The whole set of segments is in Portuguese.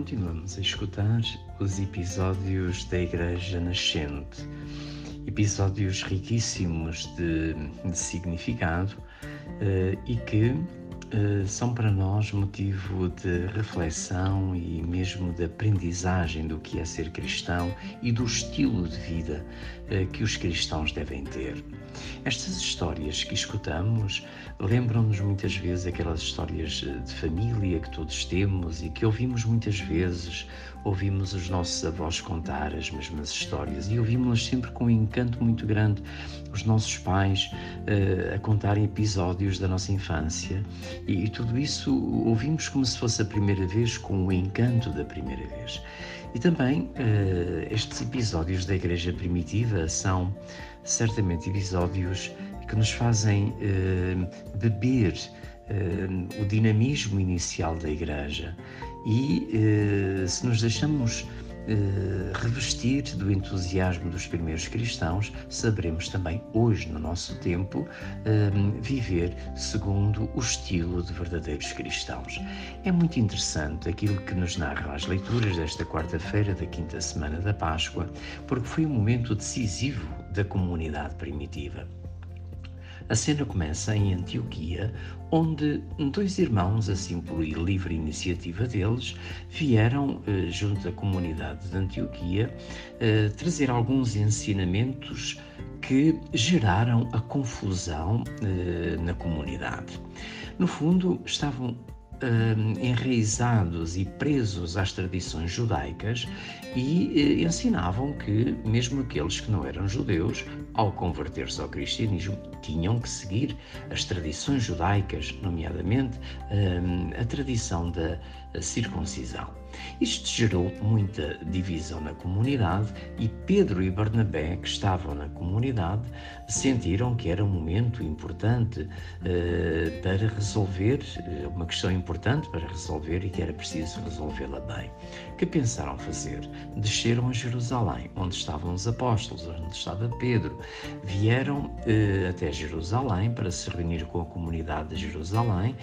continuamos a escutar os episódios da Igreja Nascente, episódios riquíssimos de, de significado uh, e que são para nós motivo de reflexão e mesmo de aprendizagem do que é ser cristão e do estilo de vida uh, que os cristãos devem ter. Estas histórias que escutamos lembram-nos muitas vezes aquelas histórias de família que todos temos e que ouvimos muitas vezes, ouvimos os nossos avós contar as mesmas histórias e ouvimos-las sempre com um encanto muito grande, os nossos pais uh, a contarem episódios da nossa infância e, e tudo isso ouvimos como se fosse a primeira vez, com o encanto da primeira vez. E também uh, estes episódios da Igreja Primitiva são certamente episódios que nos fazem uh, beber o dinamismo inicial da Igreja e se nos deixamos eh, revestir do entusiasmo dos primeiros cristãos, saberemos também hoje, no nosso tempo, eh, viver segundo o estilo de verdadeiros cristãos. É muito interessante aquilo que nos narram as leituras desta quarta-feira da quinta semana da Páscoa, porque foi um momento decisivo da comunidade primitiva. A cena começa em Antioquia, onde dois irmãos, assim por livre iniciativa deles, vieram, eh, junto à comunidade de Antioquia, eh, trazer alguns ensinamentos que geraram a confusão eh, na comunidade. No fundo, estavam uh, enraizados e presos às tradições judaicas e uh, ensinavam que, mesmo aqueles que não eram judeus, ao converter-se ao cristianismo, tinham que seguir as tradições judaicas, nomeadamente uh, a tradição da circuncisão. Isto gerou muita divisão na comunidade e Pedro e Barnabé, que estavam na comunidade, sentiram que era um momento importante uh, para resolver, uh, uma questão importante para resolver e que era preciso resolvê-la bem. Que pensaram fazer? Desceram a Jerusalém, onde estavam os apóstolos, onde estava Pedro. Vieram uh, até Jerusalém para se reunir com a comunidade de Jerusalém,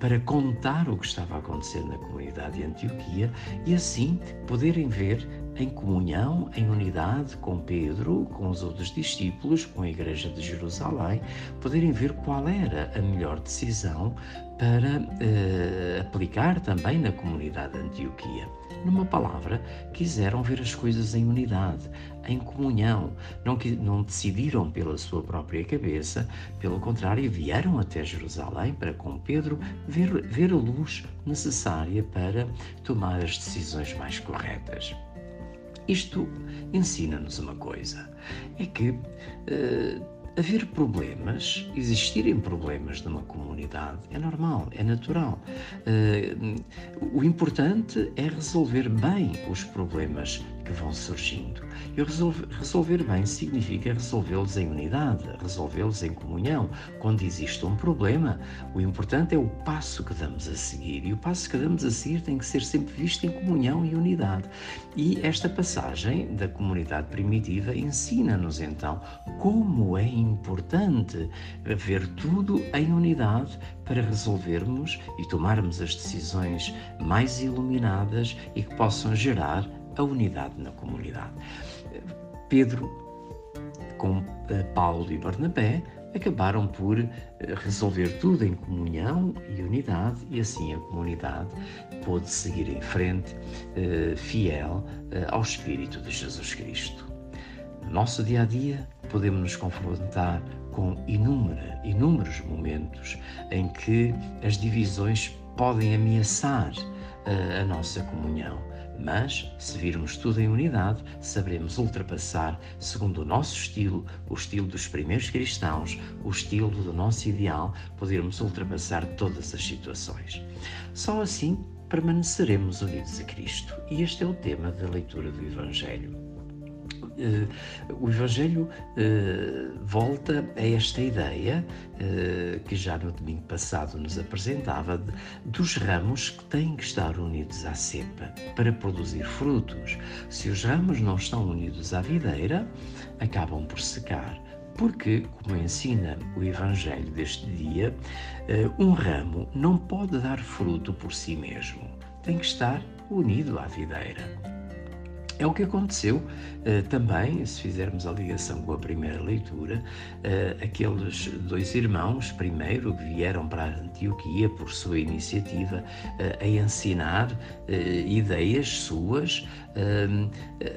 para contar o que estava a acontecer na comunidade de Antioquia e assim poderem ver em comunhão, em unidade com Pedro, com os outros discípulos, com a Igreja de Jerusalém, poderem ver qual era a melhor decisão para uh, aplicar também na comunidade de Antioquia. Numa palavra, quiseram ver as coisas em unidade, em comunhão. Não, não decidiram pela sua própria cabeça, pelo contrário, vieram até Jerusalém para, com Pedro, ver, ver a luz necessária para tomar as decisões mais corretas. Isto ensina-nos uma coisa: é que. Uh, haver problemas, existirem problemas numa comunidade é normal, é natural. Uh, o importante é resolver bem os problemas que vão surgindo. E resolver, bem significa resolvê-los em unidade, resolvê-los em comunhão. Quando existe um problema, o importante é o passo que damos a seguir. E o passo que damos a seguir tem que ser sempre visto em comunhão e unidade. E esta passagem da comunidade primitiva ensina-nos então como é importante ver tudo em unidade para resolvermos e tomarmos as decisões mais iluminadas e que possam gerar a unidade na comunidade. Pedro, com eh, Paulo e Barnabé, acabaram por eh, resolver tudo em comunhão e unidade, e assim a comunidade pôde seguir em frente, eh, fiel ao Espírito de Jesus Cristo. No nosso dia a dia, podemos nos confrontar com inúmera, inúmeros momentos em que as divisões podem ameaçar a nossa comunhão mas, se virmos tudo em unidade, saberemos ultrapassar, segundo o nosso estilo, o estilo dos primeiros cristãos, o estilo do nosso ideal, podermos ultrapassar todas as situações. Só assim permaneceremos unidos a Cristo. E este é o tema da leitura do Evangelho. Uh, o Evangelho uh, volta a esta ideia uh, que já no domingo passado nos apresentava dos ramos que têm que estar unidos à cepa para produzir frutos. Se os ramos não estão unidos à videira, acabam por secar. Porque, como ensina o Evangelho deste dia, um ramo não pode dar fruto por si mesmo. Tem que estar unido à videira. É o que aconteceu uh, também, se fizermos a ligação com a primeira leitura, uh, aqueles dois irmãos, primeiro, que vieram para Antioquia por sua iniciativa uh, a ensinar ideias suas,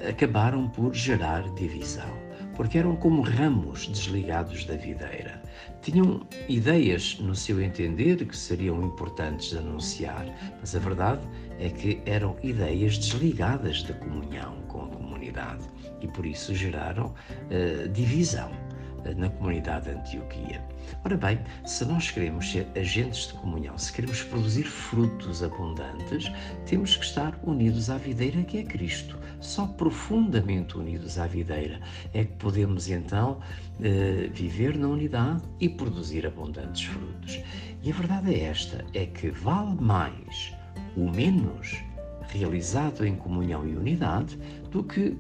acabaram por gerar divisão, porque eram como ramos desligados da videira. Tinham ideias, no seu entender, que seriam importantes de anunciar, mas a verdade é que eram ideias desligadas da comunhão com a comunidade e por isso geraram uh, divisão uh, na comunidade de Antioquia. Ora bem, se nós queremos ser agentes de comunhão, se queremos produzir frutos abundantes, temos que estar unidos à videira que é Cristo. Só profundamente unidos à videira é que podemos então eh, viver na unidade e produzir abundantes frutos. E a verdade é esta: é que vale mais o menos realizado em comunhão e unidade do que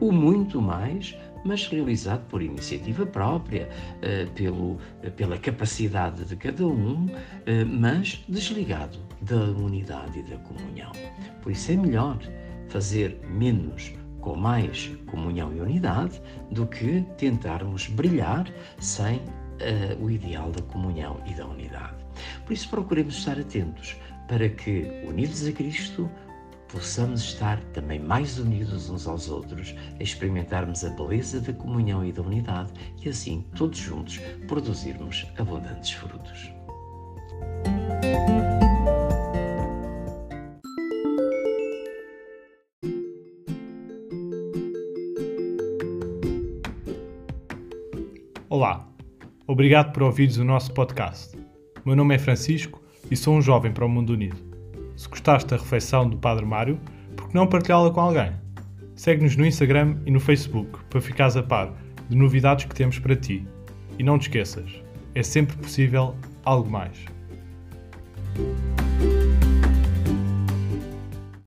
o muito mais mas realizado por iniciativa própria, eh, pelo, pela capacidade de cada um, eh, mas desligado da unidade e da comunhão. Por isso é melhor fazer menos com mais comunhão e unidade do que tentarmos brilhar sem o ideal da comunhão e da unidade. Por isso procuremos estar atentos para que, unidos a Cristo, possamos estar também mais unidos uns aos outros, experimentarmos a beleza da comunhão e da unidade e assim, todos juntos, produzirmos abundantes frutos. Olá, obrigado por ouvires o nosso podcast. Meu nome é Francisco e sou um jovem para o mundo unido. Se gostaste da refeição do Padre Mário, por que não partilhá-la com alguém? Segue-nos no Instagram e no Facebook para ficares a par de novidades que temos para ti. E não te esqueças, é sempre possível algo mais.